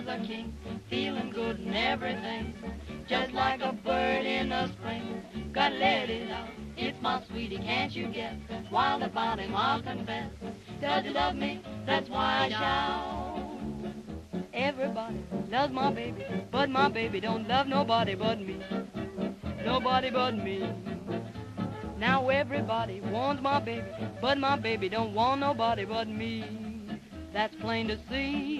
as a king, feeling good and everything. Just like a bird in the spring, gotta let it out. It's my sweetie, can't you guess? Wild about him, I'll confess. Does he love me? That's why I shout. Everybody loves my baby, but my baby don't love nobody but me. Nobody but me. Now everybody wants my baby, but my baby don't want nobody but me. That's plain to see.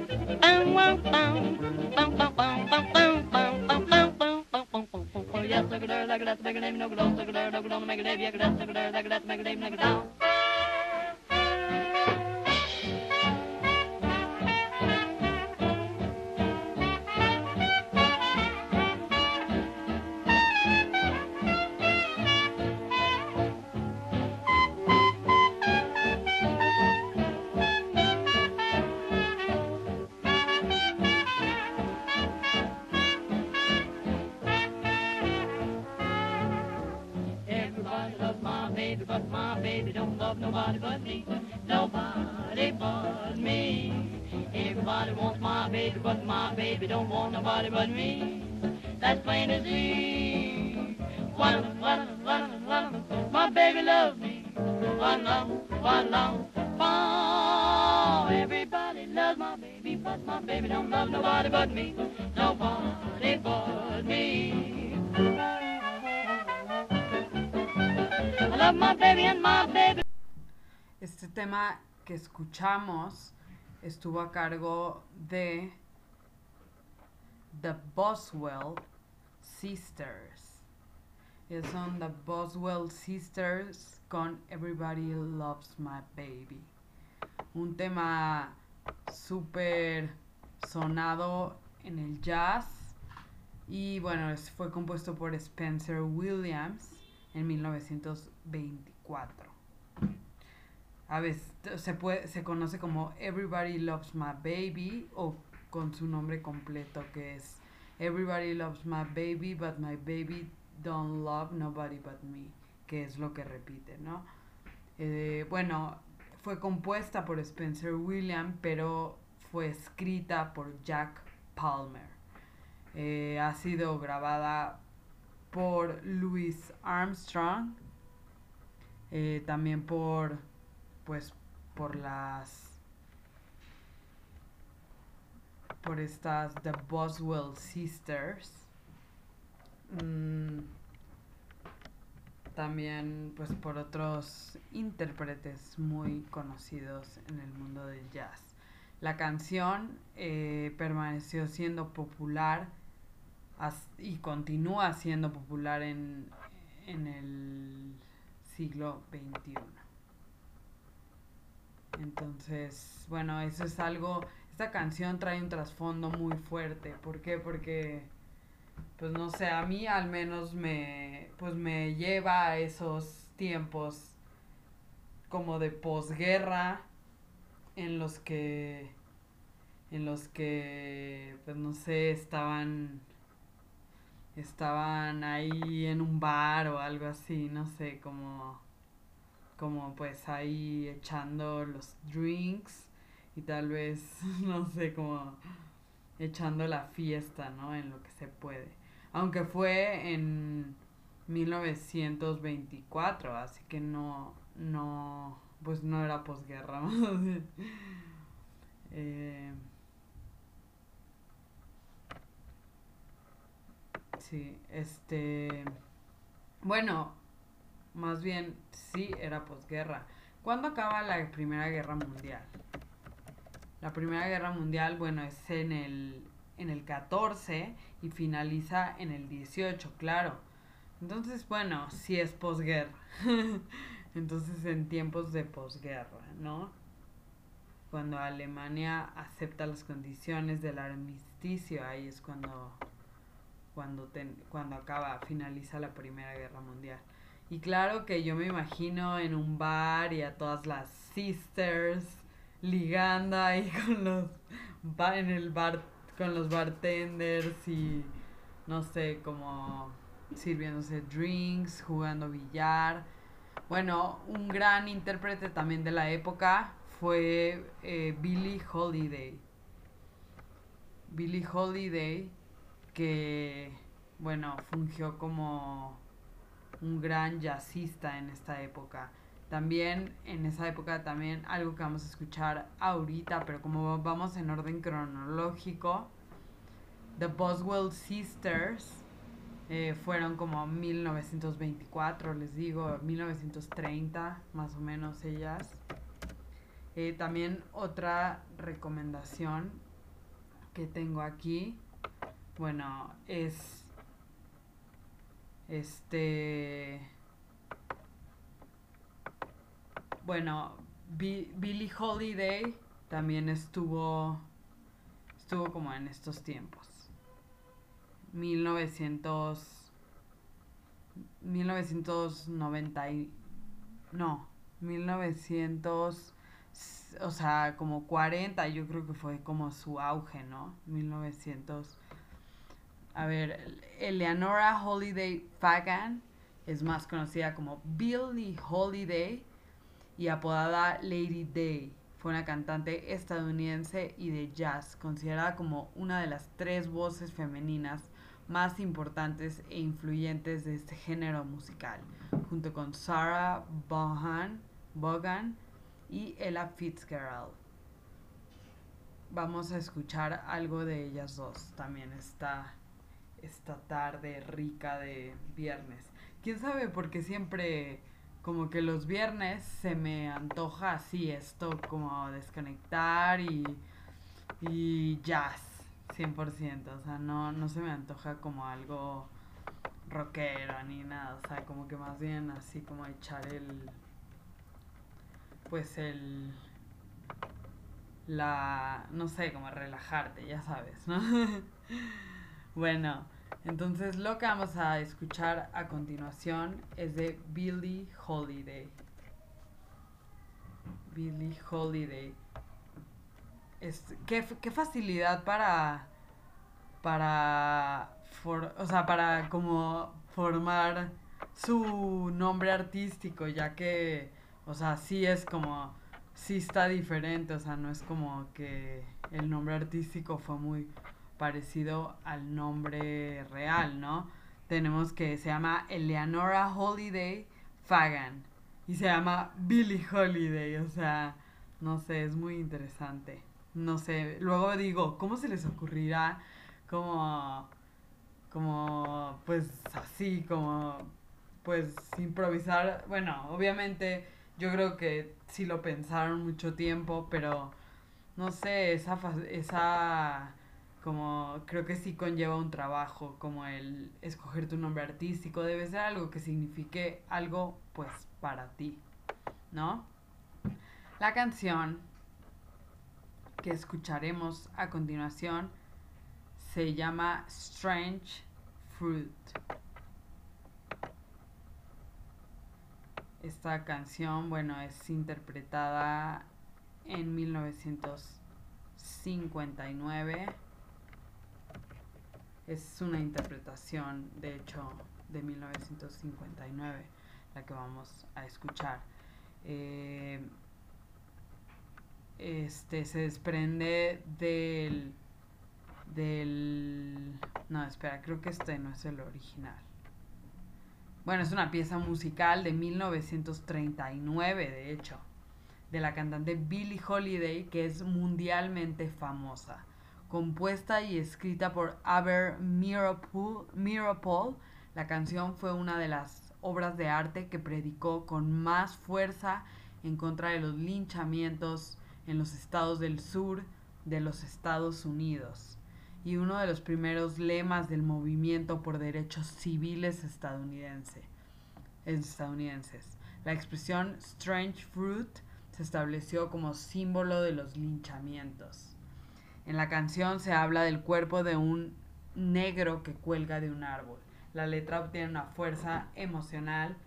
Yes, look at her, look at that, make a name, no good, look at her, look at her, make a name, yeah, look at that, make a name, look at that. Baby don't love nobody but me. Nobody but me. Everybody wants my baby, but my baby don't want nobody but me. That's plain as see. One, one, one, one, my baby loves me. One love, one love, one. Everybody loves my baby, but my baby don't love nobody but me. Nobody but Este tema que escuchamos estuvo a cargo de The Boswell Sisters. Ellos son The Boswell Sisters con Everybody Loves My Baby. Un tema súper sonado en el jazz y bueno, fue compuesto por Spencer Williams en 1924. A veces se, puede, se conoce como Everybody Loves My Baby o con su nombre completo que es Everybody Loves My Baby, but my baby don't love nobody but me, que es lo que repite, ¿no? Eh, bueno, fue compuesta por Spencer William, pero fue escrita por Jack Palmer. Eh, ha sido grabada por Louis Armstrong, eh, también por, pues, por las, por estas The Boswell Sisters. Mm, también, pues, por otros intérpretes muy conocidos en el mundo del jazz. La canción eh, permaneció siendo popular y continúa siendo popular en, en el siglo XXI. Entonces, bueno, eso es algo, esta canción trae un trasfondo muy fuerte. ¿Por qué? Porque, pues no sé, a mí al menos me, pues me lleva a esos tiempos como de posguerra en los que, en los que, pues no sé, estaban estaban ahí en un bar o algo así, no sé, como, como pues ahí echando los drinks y tal vez, no sé, como echando la fiesta, ¿no? En lo que se puede. Aunque fue en 1924, así que no, no, pues no era posguerra. Eh, Sí, este. Bueno, más bien sí era posguerra. ¿Cuándo acaba la Primera Guerra Mundial? La Primera Guerra Mundial, bueno, es en el, en el 14 y finaliza en el 18, claro. Entonces, bueno, sí es posguerra. Entonces, en tiempos de posguerra, ¿no? cuando Alemania acepta las condiciones del armisticio, ahí es cuando cuando cuando acaba, finaliza la Primera Guerra Mundial. Y claro que yo me imagino en un bar y a todas las sisters ligando ahí con los en el bar con los bartenders y no sé, como sirviéndose drinks, jugando billar. Bueno, un gran intérprete también de la época fue eh, Billie Holiday. Billie Holiday, que, bueno, fungió como un gran jazzista en esta época. También en esa época también algo que vamos a escuchar ahorita, pero como vamos en orden cronológico, The Boswell Sisters eh, fueron como 1924, les digo, 1930 más o menos ellas. Eh, también otra recomendación que tengo aquí, bueno, es este, bueno, Billie Holiday también estuvo, estuvo como en estos tiempos. 1900 1990 no, 1900 o sea, como 40, yo creo que fue como su auge, ¿no? 1900. A ver, Eleanora Holiday Fagan es más conocida como Billie Holiday y apodada Lady Day. Fue una cantante estadounidense y de jazz, considerada como una de las tres voces femeninas más importantes e influyentes de este género musical, junto con Sarah Vaughan, Vaughan y Ella Fitzgerald. Vamos a escuchar algo de ellas dos también esta, esta tarde rica de viernes. ¿Quién sabe por qué siempre como que los viernes se me antoja así esto como desconectar y, y jazz 100%, o sea, no, no se me antoja como algo rockero ni nada, o sea, como que más bien así como echar el pues el la no sé, como relajarte, ya sabes, ¿no? bueno, entonces lo que vamos a escuchar a continuación es de Billie Holiday. Billie Holiday. Es, qué, qué facilidad para para o sea, para como formar su nombre artístico, ya que o sea, sí es como, sí está diferente, o sea, no es como que el nombre artístico fue muy parecido al nombre real, ¿no? Tenemos que se llama Eleanora Holiday Fagan y se llama Billie Holiday, o sea, no sé, es muy interesante. No sé, luego digo, ¿cómo se les ocurrirá como como pues así como pues improvisar, bueno, obviamente yo creo que sí lo pensaron mucho tiempo, pero no sé, esa, esa como creo que sí conlleva un trabajo, como el escoger tu nombre artístico, debe ser algo que signifique algo pues para ti, ¿no? La canción que escucharemos a continuación se llama Strange Fruit. Esta canción, bueno, es interpretada en 1959. Es una interpretación, de hecho, de 1959, la que vamos a escuchar. Eh, este se desprende del del no espera creo que este no es el original bueno, es una pieza musical de 1939, de hecho, de la cantante Billie Holiday, que es mundialmente famosa. Compuesta y escrita por Aber Miropol, la canción fue una de las obras de arte que predicó con más fuerza en contra de los linchamientos en los estados del sur de los Estados Unidos y uno de los primeros lemas del movimiento por derechos civiles estadounidense, estadounidenses. La expresión strange fruit se estableció como símbolo de los linchamientos. En la canción se habla del cuerpo de un negro que cuelga de un árbol. La letra obtiene una fuerza emocional,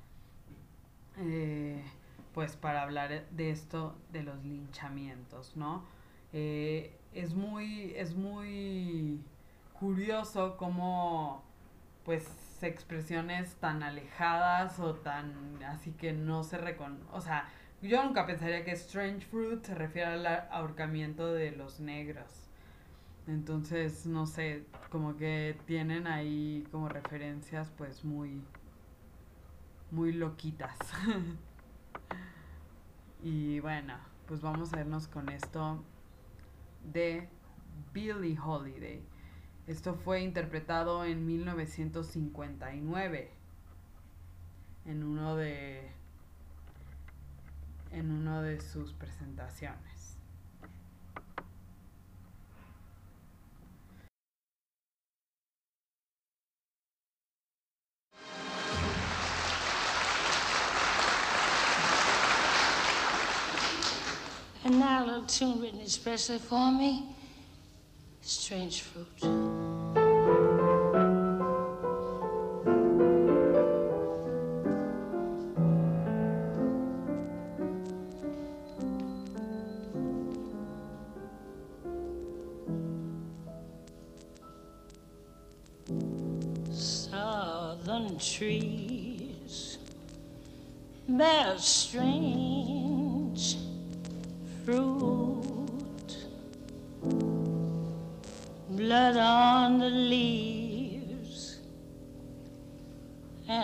eh, pues para hablar de esto, de los linchamientos, ¿no? Eh, es muy, es muy curioso cómo, pues, expresiones tan alejadas o tan, así que no se reconoce, o sea, yo nunca pensaría que Strange Fruit se refiere al ahorcamiento de los negros. Entonces, no sé, como que tienen ahí como referencias pues muy muy loquitas. y bueno, pues vamos a irnos con esto de Billie Holiday. Esto fue interpretado en 1959 en uno de en uno de sus presentaciones. And now a little tune written especially for me Strange Fruit.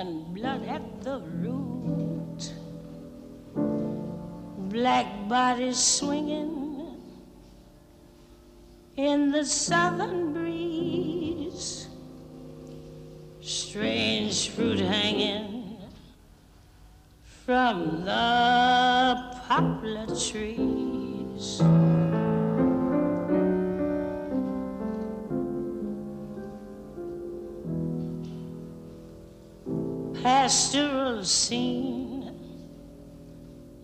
And blood at the root, black bodies swinging in the southern breeze, strange fruit hanging from the poplar trees. Pastoral scene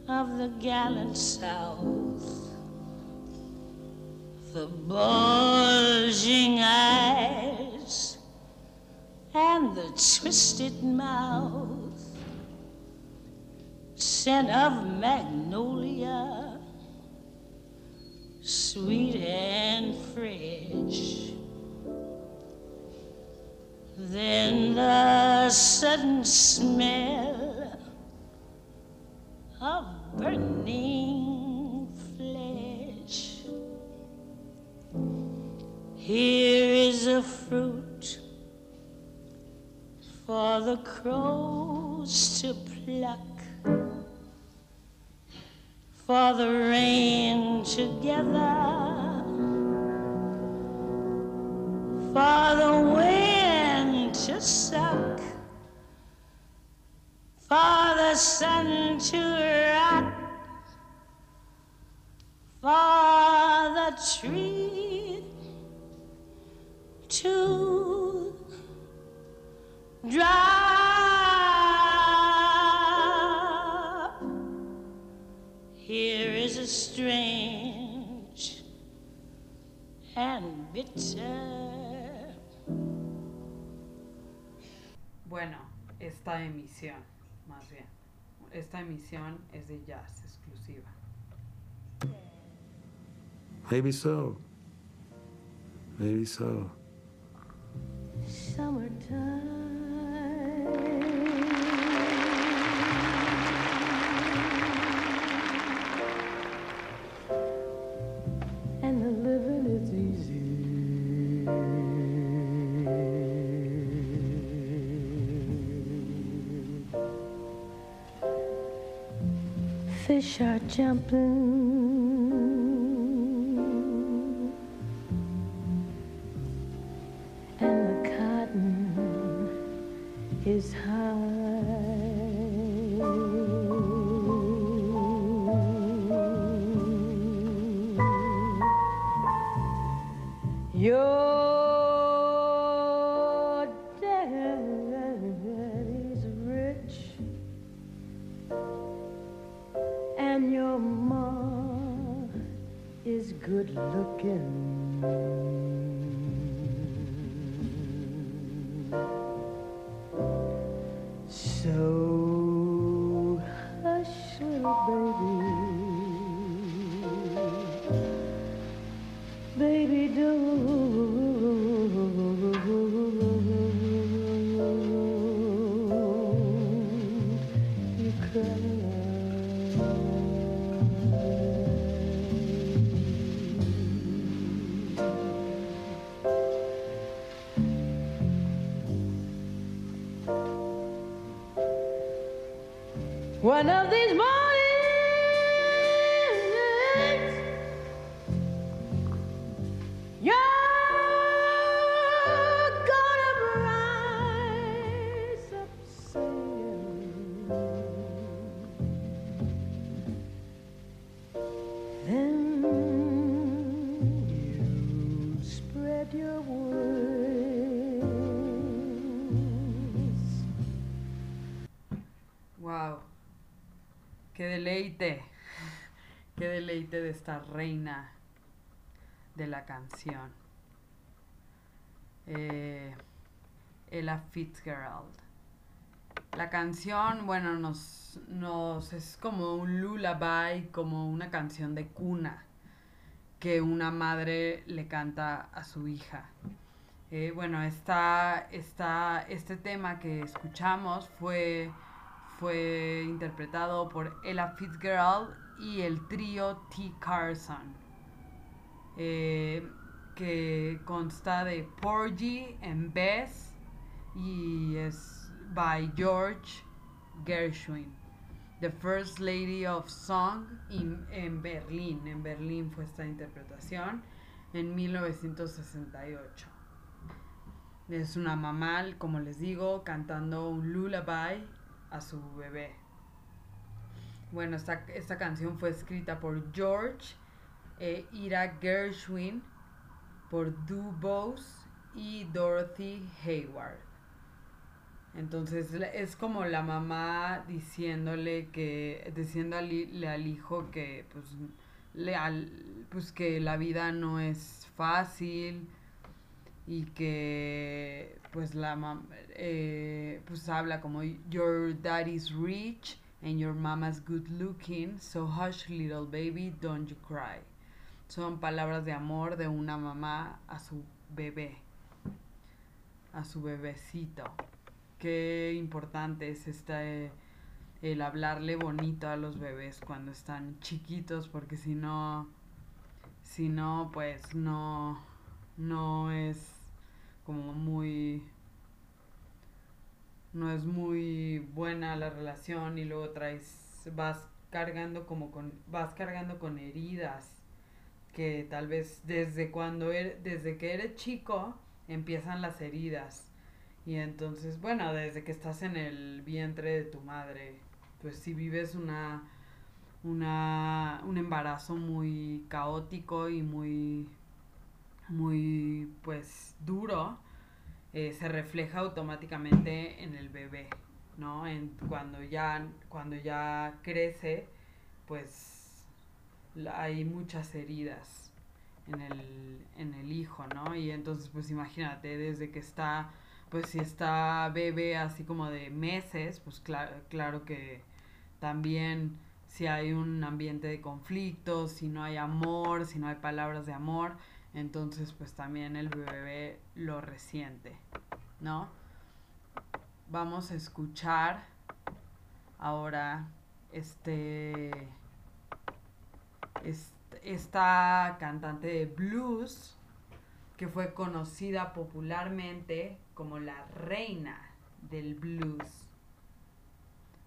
of the gallant South, the bulging eyes and the twisted mouth scent of magnolia, sweet and fresh. Then the sudden smell of burning flesh. Here is a fruit for the crows to pluck for the rain together, for the wind sun to rock, for the tree to drop. Here is a strange and bitter. Bueno, esta emisión, más bien. Esta emisión es de jazz exclusiva. Maybe so. Maybe so. Summertime. Jumping. Is good reina de la canción. Eh, Ella Fitzgerald. La canción, bueno, nos, nos es como un lullaby, como una canción de cuna que una madre le canta a su hija. Eh, bueno, esta, esta, este tema que escuchamos fue, fue interpretado por Ella Fitzgerald y el trío T. Carson, eh, que consta de Porgy en Bess y es by George Gershwin. The First Lady of Song in- en Berlín. En Berlín fue esta interpretación en 1968. Es una mamá, como les digo, cantando un lullaby a su bebé. Bueno, esta, esta canción fue escrita por George e Ira Gershwin, por Du Bose y Dorothy Hayward. Entonces es como la mamá diciéndole que, diciéndole al hijo que pues, le, al- pues que la vida no es fácil y que pues la mam- eh, pues habla como your daddy's rich and your mama's good looking so hush little baby don't you cry. Son palabras de amor de una mamá a su bebé a su bebecito. Qué importante es este el hablarle bonito a los bebés cuando están chiquitos porque si no si no pues no no es como muy no es muy buena la relación y luego traes vas cargando como con vas cargando con heridas que tal vez desde cuando er- desde que eres chico empiezan las heridas. Y entonces bueno desde que estás en el vientre de tu madre pues si vives una una un embarazo muy caótico y muy muy pues duro eh, se refleja automáticamente en el bebé no en cuando ya cuando ya crece pues hay muchas heridas en el en el hijo no y entonces pues imagínate desde que está pues si está bebé así como de meses pues claro claro que también si hay un ambiente de conflicto si no hay amor si no hay palabras de amor entonces pues también el bebé lo resiente, ¿no? Vamos a escuchar ahora este, est- esta cantante de blues que fue conocida popularmente como la reina del blues,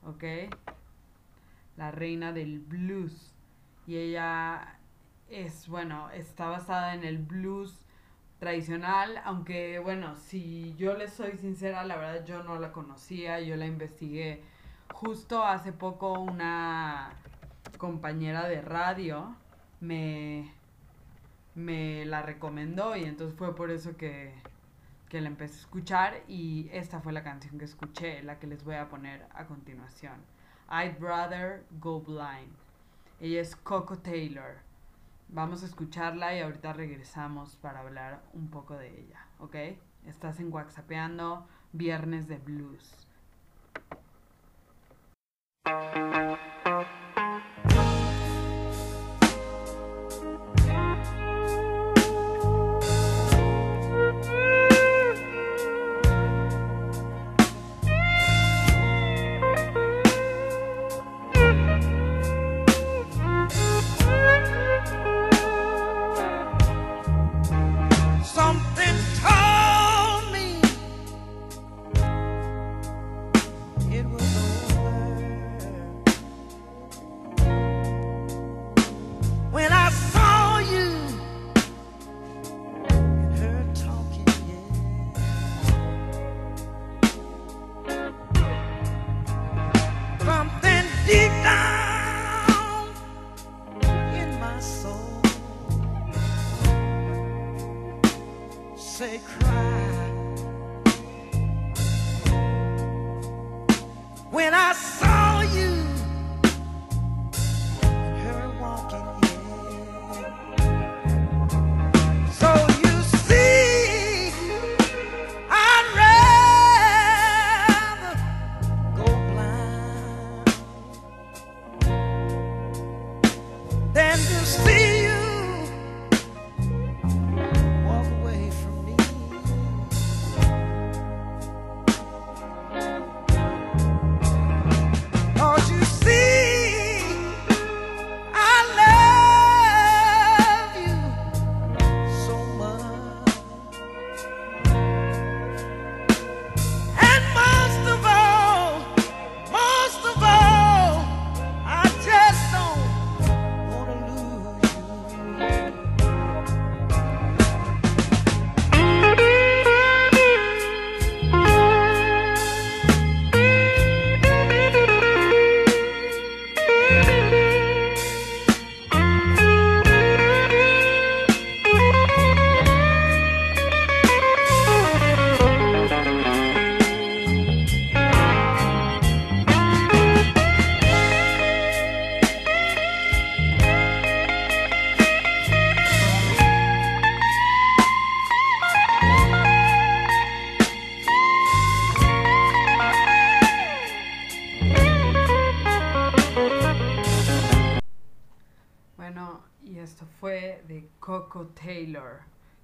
¿ok? La reina del blues y ella es, bueno, está basada en el blues tradicional, aunque bueno, si yo les soy sincera, la verdad yo no la conocía, yo la investigué justo hace poco una compañera de radio me, me la recomendó y entonces fue por eso que, que la empecé a escuchar y esta fue la canción que escuché, la que les voy a poner a continuación. I'd rather go blind. Ella es Coco Taylor. Vamos a escucharla y ahorita regresamos para hablar un poco de ella, ¿ok? Estás en WhatsAppeando Viernes de Blues.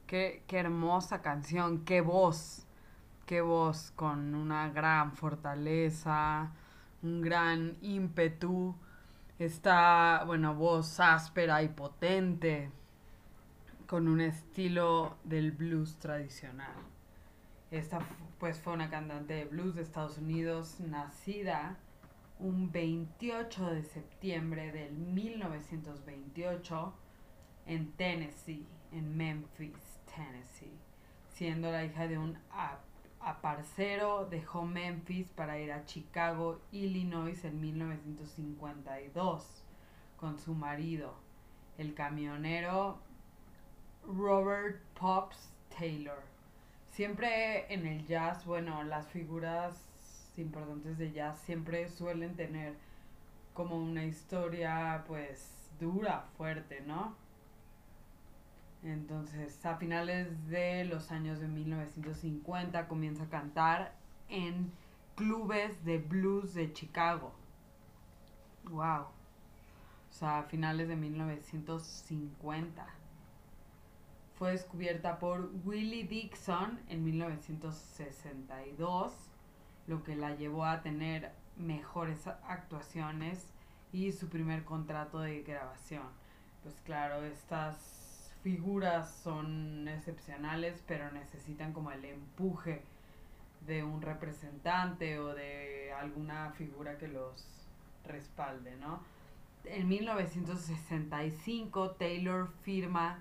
Qué, qué hermosa canción, qué voz, qué voz con una gran fortaleza, un gran ímpetu. Esta, bueno, voz áspera y potente, con un estilo del blues tradicional. Esta pues fue una cantante de blues de Estados Unidos, nacida un 28 de septiembre del 1928 en Tennessee, en Memphis, Tennessee. Siendo la hija de un ap- aparcero, dejó Memphis para ir a Chicago, Illinois en 1952 con su marido, el camionero Robert Pops Taylor. Siempre en el jazz, bueno, las figuras importantes de jazz siempre suelen tener como una historia pues dura, fuerte, ¿no? Entonces, a finales de los años de 1950 comienza a cantar en clubes de blues de Chicago. Wow. O sea, a finales de 1950 fue descubierta por Willie Dixon en 1962, lo que la llevó a tener mejores actuaciones y su primer contrato de grabación. Pues claro, estas figuras son excepcionales, pero necesitan como el empuje de un representante o de alguna figura que los respalde, ¿no? En 1965 Taylor firma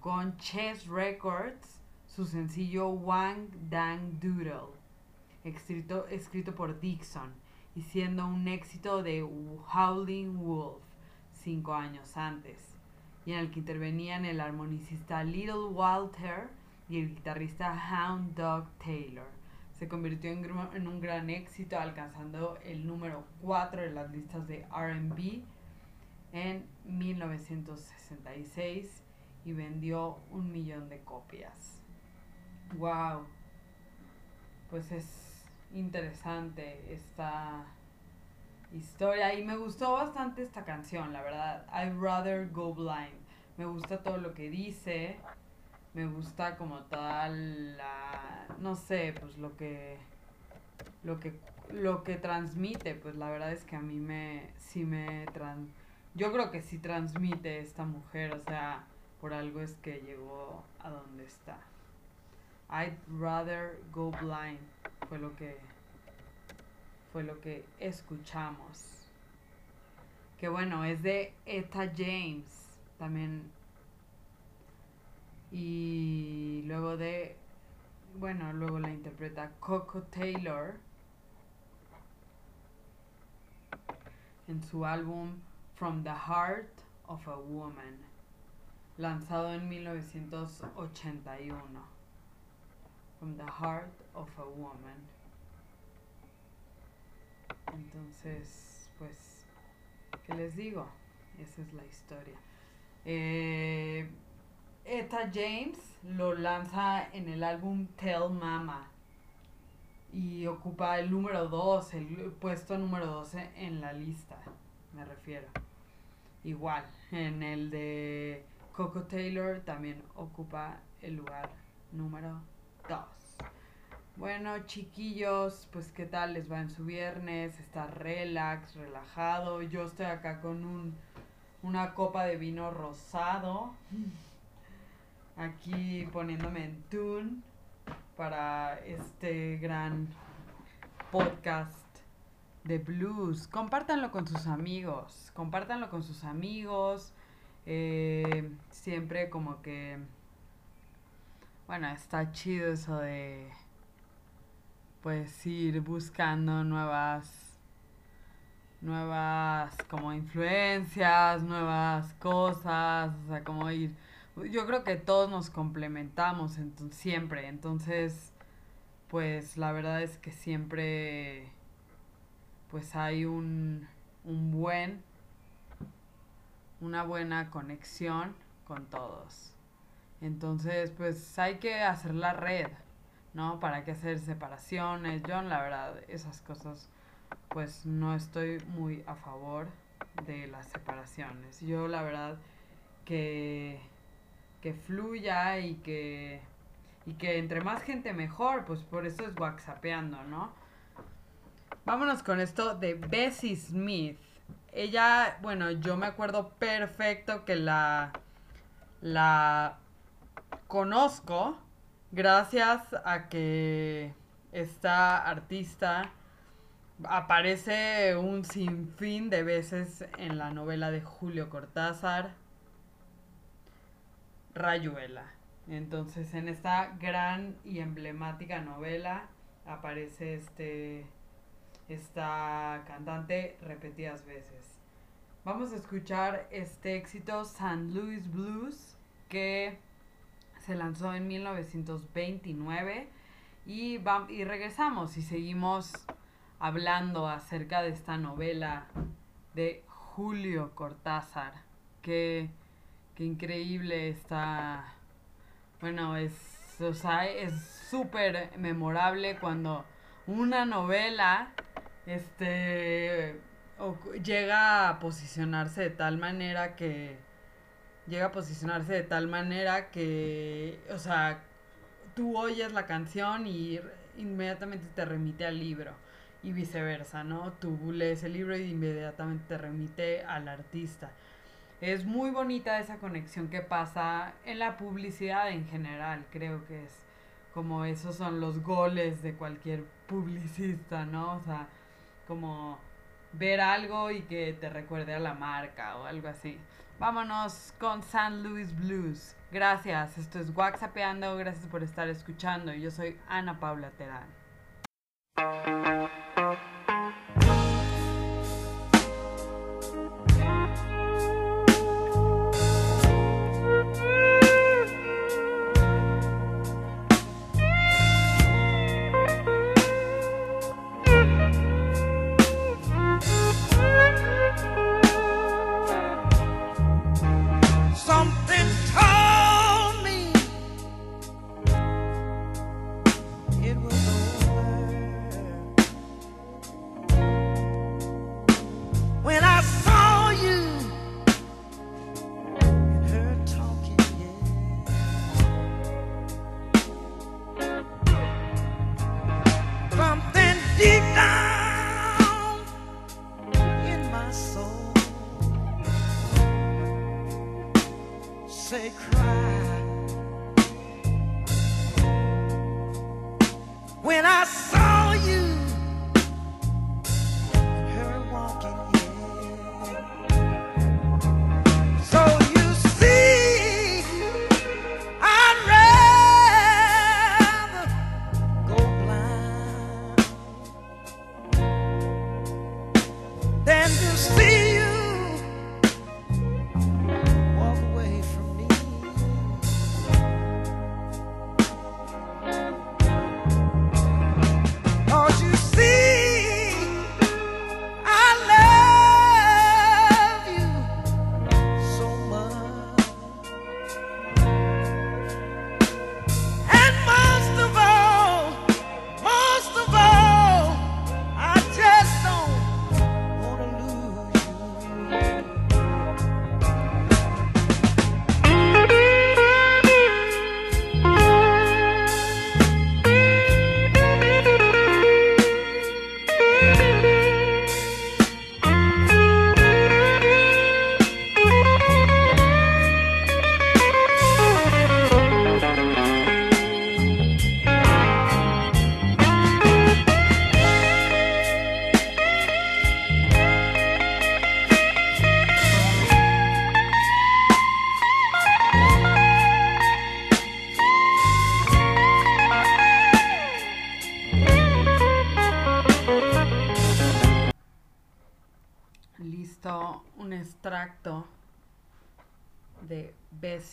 con Chess Records su sencillo Wang Dang Doodle, escrito, escrito por Dixon y siendo un éxito de Howling Wolf cinco años antes, y en el que intervenían el armonicista Little Walter y el guitarrista Hound Dog Taylor. Se convirtió en, en un gran éxito, alcanzando el número 4 de las listas de RB en 1966 y vendió un millón de copias. ¡Wow! Pues es interesante esta historia y me gustó bastante esta canción, la verdad. I'd rather go blind. Me gusta todo lo que dice, me gusta como tal la, no sé, pues lo que, lo que, lo que transmite, pues la verdad es que a mí me, sí me trans, yo creo que sí transmite esta mujer, o sea, por algo es que llegó a donde está. I'd rather go blind fue lo que fue lo que escuchamos. Que bueno, es de Etta James también. Y luego de bueno, luego la interpreta Coco Taylor en su álbum From the Heart of a Woman, lanzado en 1981. From the Heart of a Woman. Entonces, pues, ¿qué les digo? Esa es la historia. Eh, Etta James lo lanza en el álbum Tell Mama y ocupa el número 2, el puesto número 12 en la lista, me refiero. Igual, en el de Coco Taylor también ocupa el lugar número 2. Bueno, chiquillos, pues qué tal les va en su viernes, está relax, relajado. Yo estoy acá con un, una copa de vino rosado. Aquí poniéndome en tune para este gran podcast de blues. Compártanlo con sus amigos, compártanlo con sus amigos. Eh, siempre como que, bueno, está chido eso de, pues, ir buscando nuevas, nuevas como influencias, nuevas cosas, o sea, como ir yo creo que todos nos complementamos entonces, siempre, entonces pues la verdad es que siempre pues hay un, un buen una buena conexión con todos. Entonces, pues hay que hacer la red, ¿no? Para que hacer separaciones. Yo, la verdad, esas cosas, pues no estoy muy a favor de las separaciones. Yo, la verdad, que que fluya y que y que entre más gente mejor, pues por eso es whatsappeando, ¿no? Vámonos con esto de Bessie Smith. Ella, bueno, yo me acuerdo perfecto que la la conozco gracias a que esta artista aparece un sinfín de veces en la novela de Julio Cortázar, Rayuela. Entonces, en esta gran y emblemática novela aparece este esta cantante repetidas veces. Vamos a escuchar este éxito San Louis Blues que se lanzó en 1929 y, va, y regresamos y seguimos hablando acerca de esta novela de Julio Cortázar Qué increíble está. Bueno, es. O sea, es súper memorable cuando una novela. Este. llega a posicionarse de tal manera que. Llega a posicionarse de tal manera que. O sea, tú oyes la canción y inmediatamente te remite al libro. Y viceversa, ¿no? Tú lees el libro y inmediatamente te remite al artista es muy bonita esa conexión que pasa en la publicidad en general. Creo que es como esos son los goles de cualquier publicista, ¿no? O sea, como ver algo y que te recuerde a la marca o algo así. Vámonos con San Luis Blues. Gracias, esto es WhatsAppeando, gracias por estar escuchando. Yo soy Ana Paula Terán.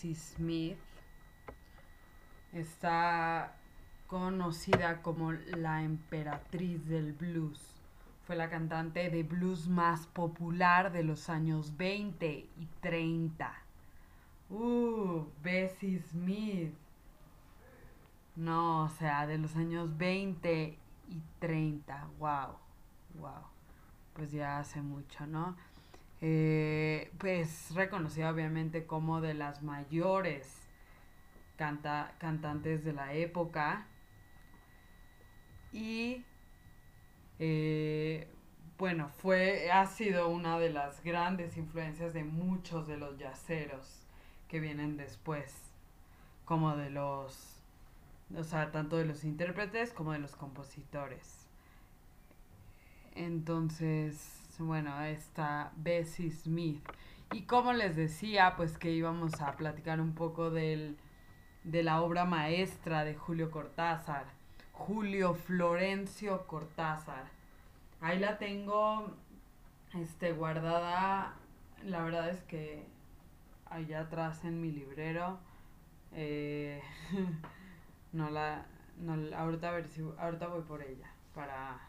Bessie Smith. Está conocida como la emperatriz del blues. Fue la cantante de blues más popular de los años 20 y 30. Uh, Bessie Smith. No, o sea, de los años 20 y 30. Wow, wow pues ya hace mucho, ¿no? Eh, pues reconocida obviamente como de las mayores canta- cantantes de la época y eh, bueno, fue, ha sido una de las grandes influencias de muchos de los yaceros que vienen después, como de los, o sea, tanto de los intérpretes como de los compositores. Entonces, bueno, está Bessie Smith. Y como les decía, pues que íbamos a platicar un poco del, de la obra maestra de Julio Cortázar, Julio Florencio Cortázar. Ahí la tengo este, guardada, la verdad es que allá atrás en mi librero. eh, no la, no ahorita a ver si, ahorita voy por ella para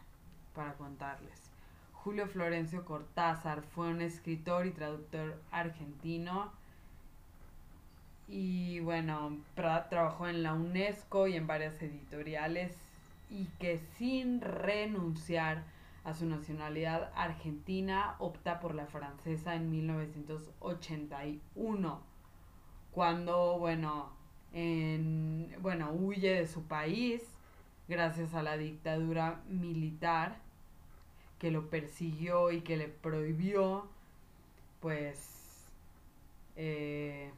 para contarles. Julio Florencio Cortázar fue un escritor y traductor argentino. Y bueno, trabajó en la UNESCO y en varias editoriales y que sin renunciar a su nacionalidad argentina opta por la francesa en 1981 cuando bueno en, bueno huye de su país gracias a la dictadura militar que lo persiguió y que le prohibió pues eh,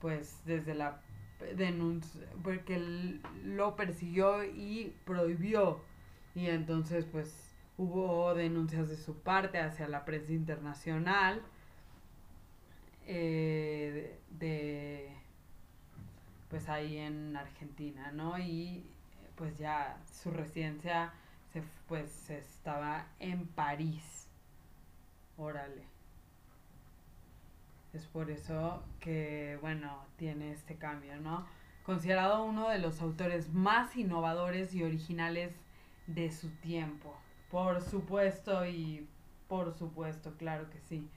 pues desde la denuncia porque lo persiguió y prohibió y entonces pues hubo denuncias de su parte hacia la prensa internacional eh, de, pues ahí en Argentina, ¿no? Y pues ya su residencia se, pues estaba en París. Órale. Es por eso que, bueno, tiene este cambio, ¿no? Considerado uno de los autores más innovadores y originales de su tiempo. Por supuesto y por supuesto, claro que sí.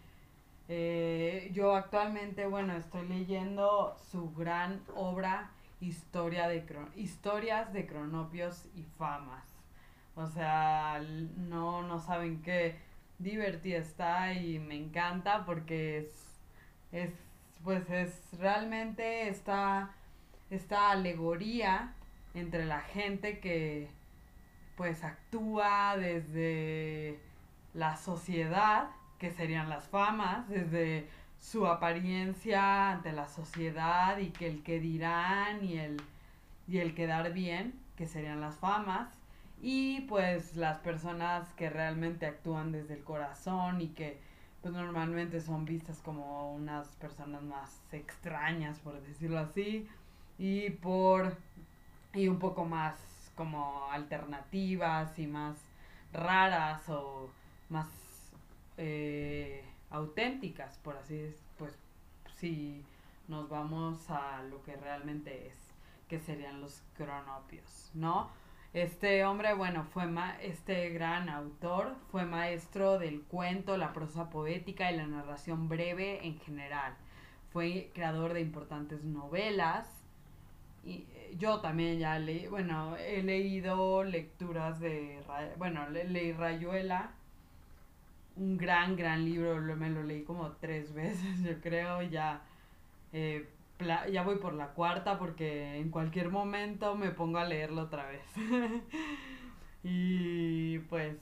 Eh, yo actualmente, bueno, estoy leyendo su gran obra Historia de Historias de Cronopios y Famas. O sea, no, no saben qué divertida está y me encanta porque es, es pues es realmente esta, esta alegoría entre la gente que pues actúa desde la sociedad, que serían las famas, desde su apariencia ante la sociedad y que el que dirán y el, y el quedar bien, que serían las famas, y pues las personas que realmente actúan desde el corazón y que pues normalmente son vistas como unas personas más extrañas, por decirlo así, y por y un poco más como alternativas y más raras o más eh, auténticas, por así es, pues si nos vamos a lo que realmente es, que serían los cronopios, ¿no? Este hombre, bueno, fue ma este gran autor, fue maestro del cuento, la prosa poética y la narración breve en general. Fue creador de importantes novelas. Y eh, yo también ya leí, bueno, he leído lecturas de, bueno, le- leí Rayuela, un gran, gran libro, me lo leí como tres veces, yo creo, ya, eh, ya voy por la cuarta porque en cualquier momento me pongo a leerlo otra vez. y pues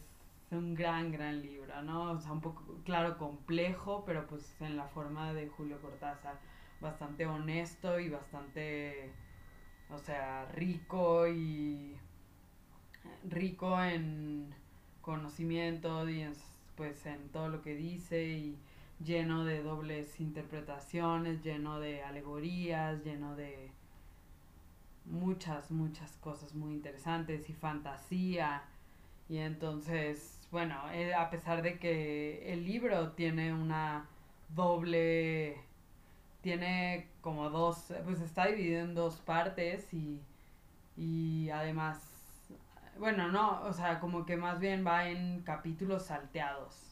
un gran, gran libro, ¿no? O sea, un poco, claro, complejo, pero pues en la forma de Julio Cortázar, bastante honesto y bastante, o sea, rico y rico en conocimiento y en, pues en todo lo que dice y lleno de dobles interpretaciones, lleno de alegorías, lleno de muchas, muchas cosas muy interesantes y fantasía. Y entonces, bueno, eh, a pesar de que el libro tiene una doble, tiene como dos, pues está dividido en dos partes y, y además, bueno, no, o sea, como que más bien va en capítulos salteados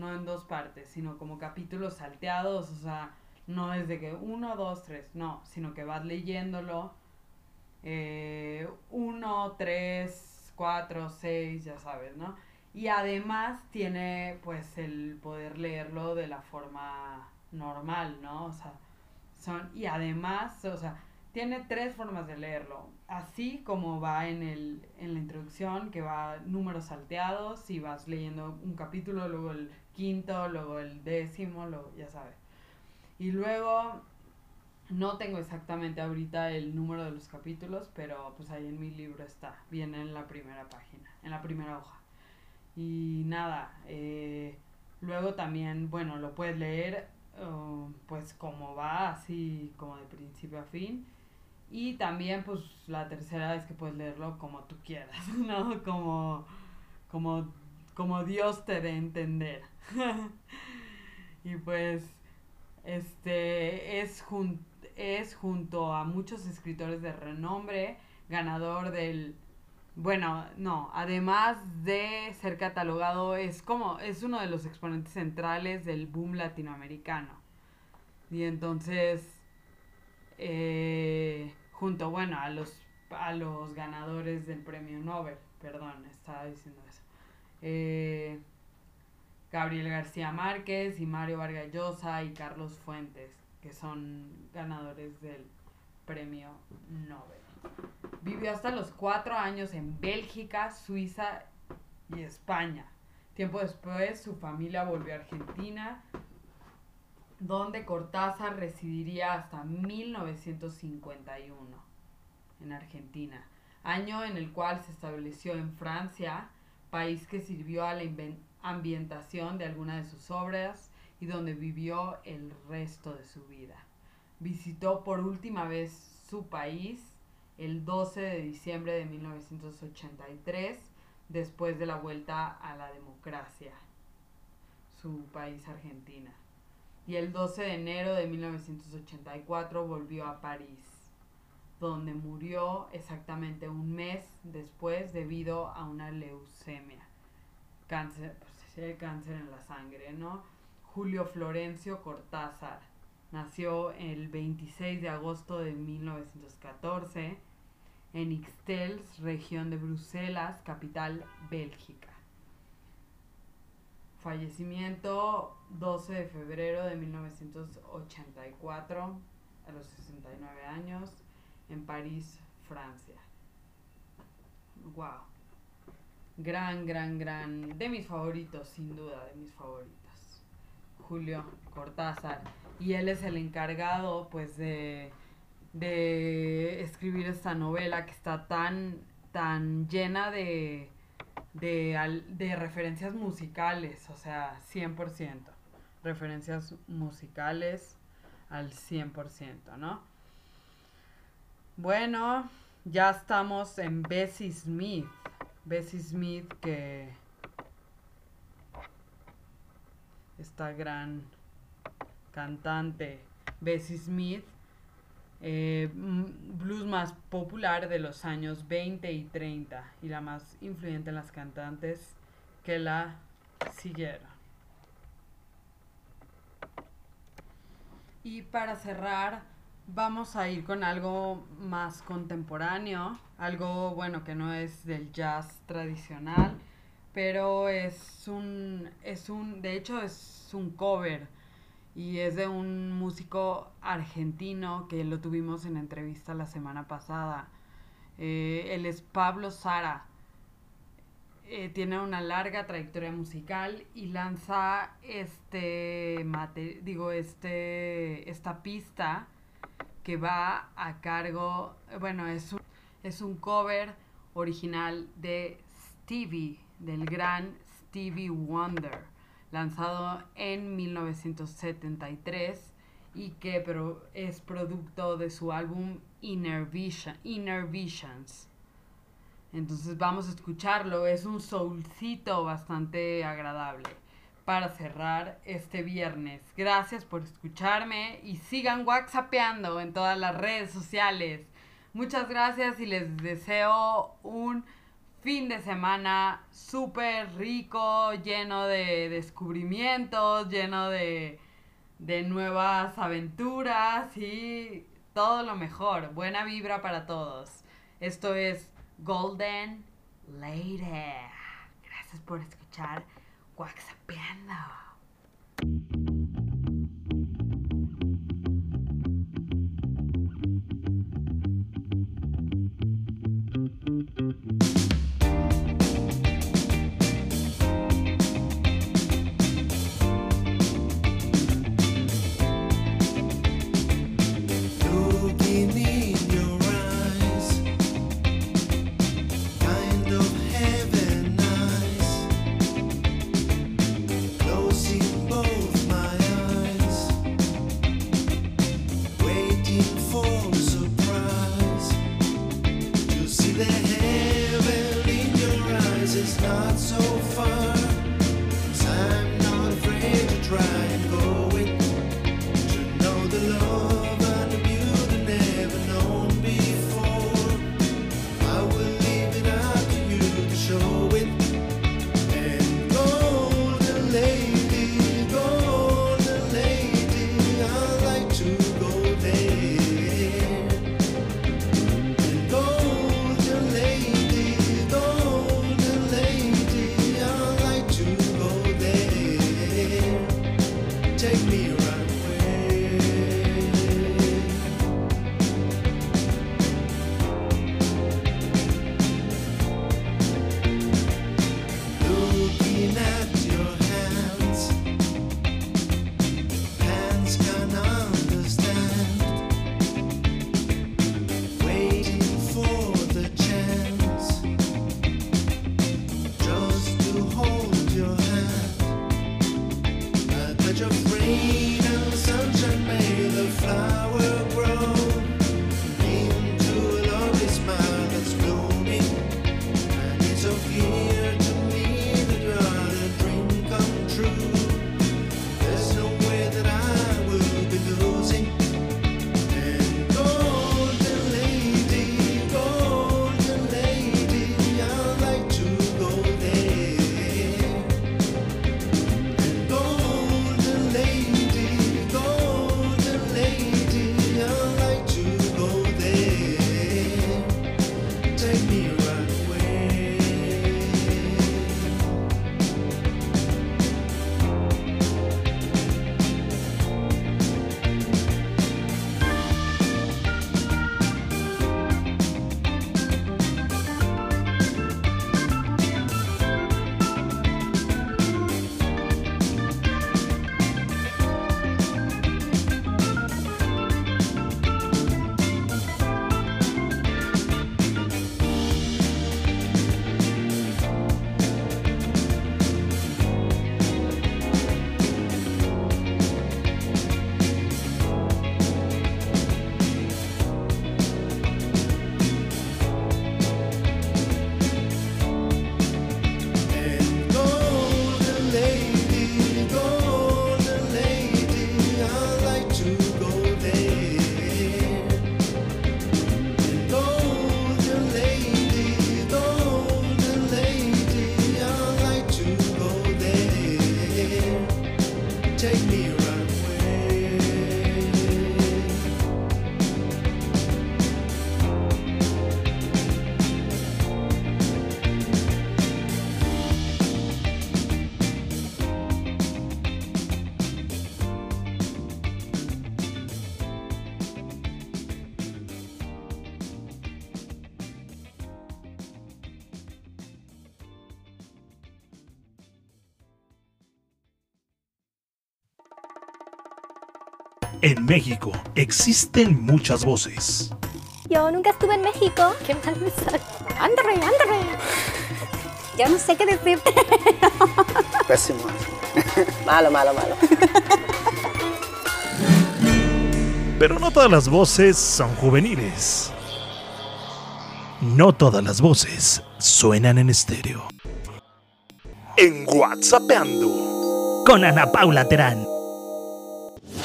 no en dos partes, sino como capítulos salteados, o sea, no es de que uno, dos, tres, no, sino que vas leyéndolo, eh, uno, tres, cuatro, seis, ya sabes, ¿no? Y además tiene pues el poder leerlo de la forma normal, ¿no? O sea, son, y además, o sea, tiene tres formas de leerlo, así como va en, el, en la introducción, que va números salteados, y vas leyendo un capítulo, luego el quinto, luego el décimo, luego, ya sabes. Y luego, no tengo exactamente ahorita el número de los capítulos, pero pues ahí en mi libro está, viene en la primera página, en la primera hoja. Y nada, eh, luego también, bueno, lo puedes leer uh, pues como va, así como de principio a fin. Y también, pues, la tercera es que puedes leerlo como tú quieras, ¿no? Como, como, como Dios te dé entender. y pues, este, es, jun- es junto a muchos escritores de renombre, ganador del, bueno, no, además de ser catalogado, es como, es uno de los exponentes centrales del boom latinoamericano. Y entonces, eh, junto, bueno, a los, a los ganadores del premio Nobel, perdón, estaba diciendo eso. Eh, Gabriel García Márquez y Mario Vargas Llosa y Carlos Fuentes, que son ganadores del premio Nobel. Vivió hasta los cuatro años en Bélgica, Suiza y España. Tiempo después, su familia volvió a Argentina, donde Cortázar residiría hasta 1951 en Argentina, año en el cual se estableció en Francia, país que sirvió a la ambientación de algunas de sus obras y donde vivió el resto de su vida. Visitó por última vez su país el 12 de diciembre de 1983, después de la vuelta a la democracia, su país Argentina. Y el 12 de enero de 1984 volvió a París, donde murió exactamente un mes después debido a una leucemia, cáncer, pues, el cáncer en la sangre, ¿no? Julio Florencio Cortázar nació el 26 de agosto de 1914 en Ixtels, región de Bruselas, capital Bélgica. Fallecimiento 12 de febrero de 1984 a los 69 años en París, Francia. Wow. Gran, gran, gran. De mis favoritos, sin duda, de mis favoritos. Julio Cortázar. Y él es el encargado, pues, de, de escribir esta novela que está tan, tan llena de, de, al- de referencias musicales, o sea, 100%. Referencias musicales al 100%, ¿no? Bueno, ya estamos en Bessie Smith. Bessie Smith que esta gran cantante Bessie Smith eh, blues más popular de los años 20 y 30 y la más influyente en las cantantes que la siguieron. Y para cerrar, vamos a ir con algo más contemporáneo, algo bueno que no es del jazz tradicional, pero es un, es un, de hecho es un cover y es de un músico argentino que lo tuvimos en entrevista la semana pasada. Eh, él es Pablo Sara. Eh, tiene una larga trayectoria musical y lanza este mate, digo este esta pista que va a cargo bueno es un, es un cover original de Stevie del gran Stevie Wonder lanzado en 1973 y que pero es producto de su álbum Inner, Vision, Inner Visions. Entonces vamos a escucharlo, es un soulcito bastante agradable para cerrar este viernes. Gracias por escucharme y sigan whatsappeando en todas las redes sociales. Muchas gracias y les deseo un fin de semana súper rico, lleno de descubrimientos, lleno de, de nuevas aventuras y todo lo mejor. Buena vibra para todos. Esto es Golden Lady. Gracias por escuchar Waxapeando. En México existen muchas voces. Yo nunca estuve en México. Qué mal me sale. Ándale, ándale. Yo no sé qué decirte. Pésimo. malo, malo, malo. Pero no todas las voces son juveniles. No todas las voces suenan en estéreo. En WhatsAppando con Ana Paula Terán.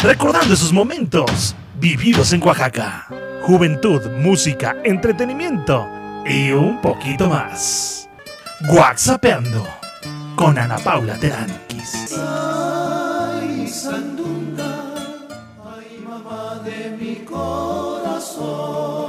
Recordando esos momentos vividos en Oaxaca. Juventud, música, entretenimiento y un poquito más. WhatsAppando con Ana Paula Terán. Ay, Sandunga, ay, mamá de mi corazón.